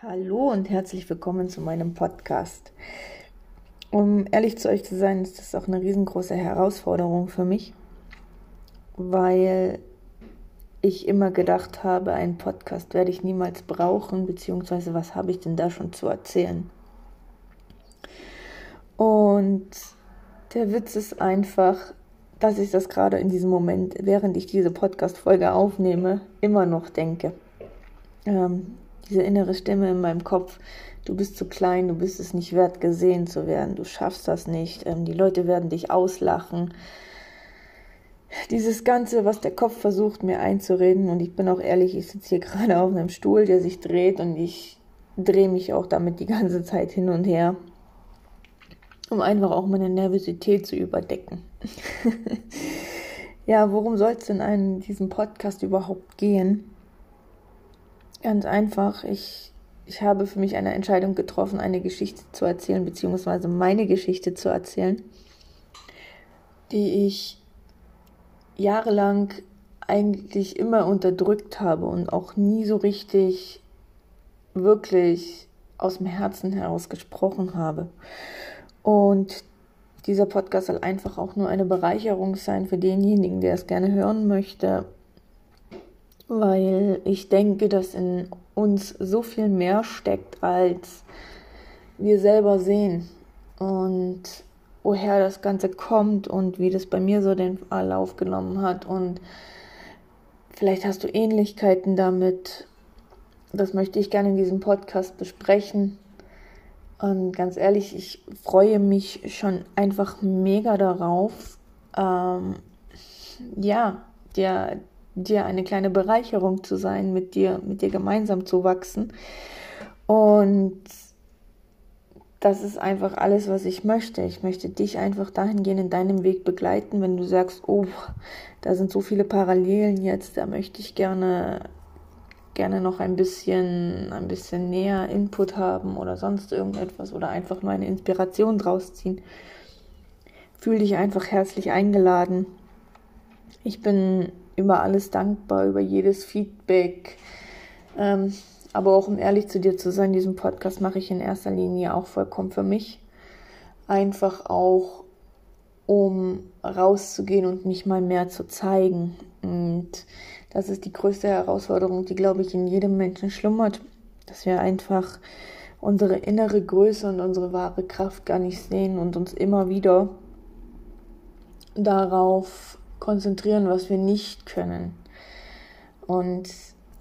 Hallo und herzlich willkommen zu meinem Podcast. Um ehrlich zu euch zu sein, ist das auch eine riesengroße Herausforderung für mich, weil ich immer gedacht habe, einen Podcast werde ich niemals brauchen, beziehungsweise was habe ich denn da schon zu erzählen? Und der Witz ist einfach, dass ich das gerade in diesem Moment, während ich diese Podcast-Folge aufnehme, immer noch denke. Ähm, diese innere Stimme in meinem Kopf, du bist zu klein, du bist es nicht wert, gesehen zu werden, du schaffst das nicht, ähm, die Leute werden dich auslachen. Dieses Ganze, was der Kopf versucht mir einzureden, und ich bin auch ehrlich, ich sitze hier gerade auf einem Stuhl, der sich dreht, und ich drehe mich auch damit die ganze Zeit hin und her, um einfach auch meine Nervosität zu überdecken. ja, worum soll es denn in diesem Podcast überhaupt gehen? Ganz einfach, ich, ich habe für mich eine Entscheidung getroffen, eine Geschichte zu erzählen, beziehungsweise meine Geschichte zu erzählen, die ich jahrelang eigentlich immer unterdrückt habe und auch nie so richtig wirklich aus dem Herzen heraus gesprochen habe. Und dieser Podcast soll einfach auch nur eine Bereicherung sein für denjenigen, der es gerne hören möchte weil ich denke, dass in uns so viel mehr steckt, als wir selber sehen. Und woher das Ganze kommt und wie das bei mir so den Verlauf genommen hat. Und vielleicht hast du Ähnlichkeiten damit. Das möchte ich gerne in diesem Podcast besprechen. Und ganz ehrlich, ich freue mich schon einfach mega darauf, ähm, ja, dir dir eine kleine Bereicherung zu sein, mit dir, mit dir gemeinsam zu wachsen. Und das ist einfach alles, was ich möchte. Ich möchte dich einfach dahingehend in deinem Weg begleiten, wenn du sagst, oh, da sind so viele Parallelen jetzt, da möchte ich gerne gerne noch ein bisschen ein bisschen näher Input haben oder sonst irgendetwas oder einfach nur eine Inspiration draus ziehen. Fühl dich einfach herzlich eingeladen. Ich bin über alles dankbar, über jedes Feedback. Ähm, aber auch um ehrlich zu dir zu sein, diesen Podcast mache ich in erster Linie auch vollkommen für mich. Einfach auch, um rauszugehen und mich mal mehr zu zeigen. Und das ist die größte Herausforderung, die, glaube ich, in jedem Menschen schlummert. Dass wir einfach unsere innere Größe und unsere wahre Kraft gar nicht sehen und uns immer wieder darauf konzentrieren, was wir nicht können. Und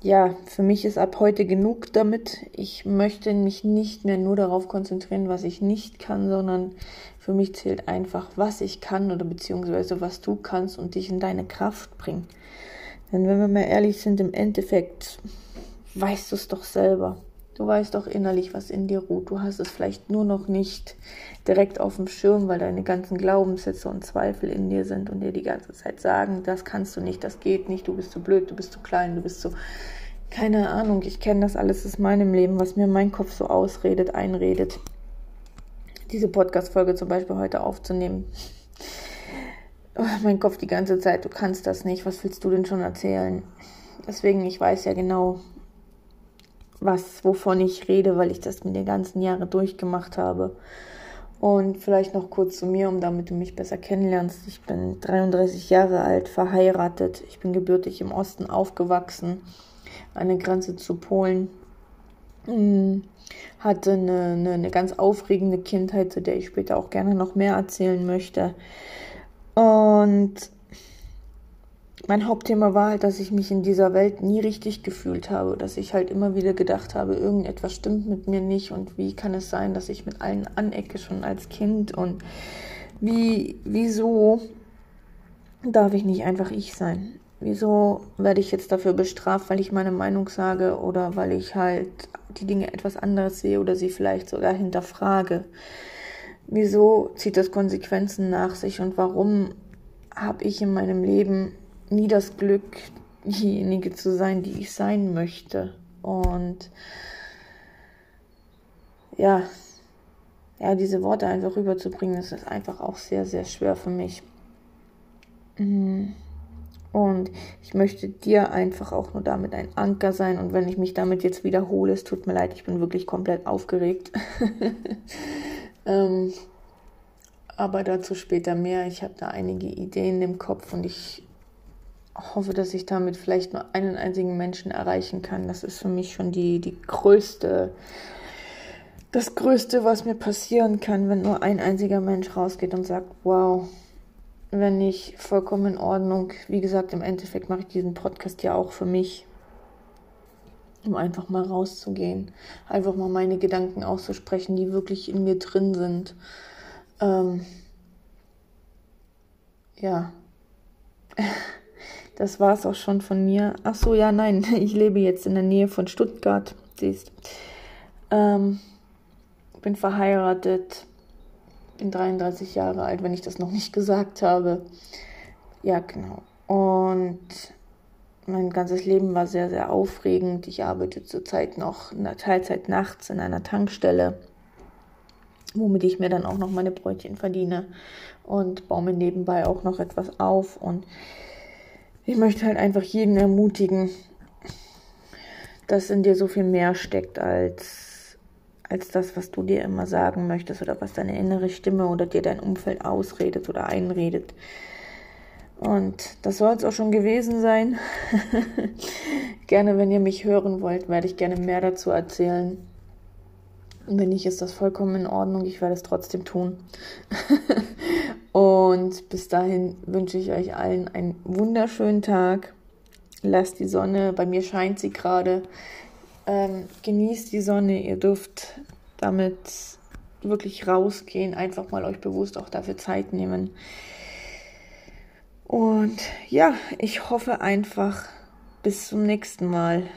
ja, für mich ist ab heute genug damit. Ich möchte mich nicht mehr nur darauf konzentrieren, was ich nicht kann, sondern für mich zählt einfach, was ich kann oder beziehungsweise was du kannst und dich in deine Kraft bringen. Denn wenn wir mal ehrlich sind, im Endeffekt weißt du es doch selber. Du weißt doch innerlich, was in dir ruht. Du hast es vielleicht nur noch nicht direkt auf dem Schirm, weil deine ganzen Glaubenssätze und Zweifel in dir sind und dir die ganze Zeit sagen, das kannst du nicht, das geht nicht, du bist zu blöd, du bist zu klein, du bist so. Keine Ahnung, ich kenne das alles aus meinem Leben, was mir mein Kopf so ausredet, einredet. Diese Podcast-Folge zum Beispiel heute aufzunehmen. Oh, mein Kopf die ganze Zeit, du kannst das nicht, was willst du denn schon erzählen? Deswegen, ich weiß ja genau, was, wovon ich rede, weil ich das mit den ganzen Jahren durchgemacht habe. Und vielleicht noch kurz zu mir, um damit du mich besser kennenlernst. Ich bin 33 Jahre alt, verheiratet. Ich bin gebürtig im Osten aufgewachsen, an der Grenze zu Polen. Hm, hatte eine, eine, eine ganz aufregende Kindheit, zu der ich später auch gerne noch mehr erzählen möchte. Und mein Hauptthema war halt, dass ich mich in dieser Welt nie richtig gefühlt habe, dass ich halt immer wieder gedacht habe, irgendetwas stimmt mit mir nicht und wie kann es sein, dass ich mit allen anecke schon als Kind und wie, wieso darf ich nicht einfach ich sein? Wieso werde ich jetzt dafür bestraft, weil ich meine Meinung sage oder weil ich halt die Dinge etwas anders sehe oder sie vielleicht sogar hinterfrage? Wieso zieht das Konsequenzen nach sich und warum habe ich in meinem Leben nie das Glück, diejenige zu sein, die ich sein möchte. Und ja, ja, diese Worte einfach rüberzubringen, das ist einfach auch sehr, sehr schwer für mich. Mhm. Und ich möchte dir einfach auch nur damit ein Anker sein. Und wenn ich mich damit jetzt wiederhole, es tut mir leid, ich bin wirklich komplett aufgeregt. ähm, aber dazu später mehr. Ich habe da einige Ideen im Kopf und ich hoffe, dass ich damit vielleicht nur einen einzigen Menschen erreichen kann. Das ist für mich schon die, die größte, das Größte, was mir passieren kann, wenn nur ein einziger Mensch rausgeht und sagt, wow, wenn nicht vollkommen in Ordnung. Wie gesagt, im Endeffekt mache ich diesen Podcast ja auch für mich, um einfach mal rauszugehen, einfach mal meine Gedanken auszusprechen, die wirklich in mir drin sind. Ähm, ja, das war es auch schon von mir. Ach so, ja, nein, ich lebe jetzt in der Nähe von Stuttgart, siehst. Ähm, bin verheiratet, bin 33 Jahre alt, wenn ich das noch nicht gesagt habe. Ja, genau. Und mein ganzes Leben war sehr, sehr aufregend. Ich arbeite zurzeit noch in der Teilzeit nachts in einer Tankstelle, womit ich mir dann auch noch meine Brötchen verdiene und baue mir nebenbei auch noch etwas auf. Und ich möchte halt einfach jeden ermutigen, dass in dir so viel mehr steckt als als das, was du dir immer sagen möchtest oder was deine innere Stimme oder dir dein Umfeld ausredet oder einredet. Und das soll es auch schon gewesen sein. gerne, wenn ihr mich hören wollt, werde ich gerne mehr dazu erzählen. Und wenn nicht, ist das vollkommen in Ordnung. Ich werde es trotzdem tun. Und bis dahin wünsche ich euch allen einen wunderschönen Tag. Lasst die Sonne, bei mir scheint sie gerade ähm, genießt die Sonne, ihr dürft damit wirklich rausgehen, einfach mal euch bewusst auch dafür Zeit nehmen. Und ja, ich hoffe einfach bis zum nächsten Mal.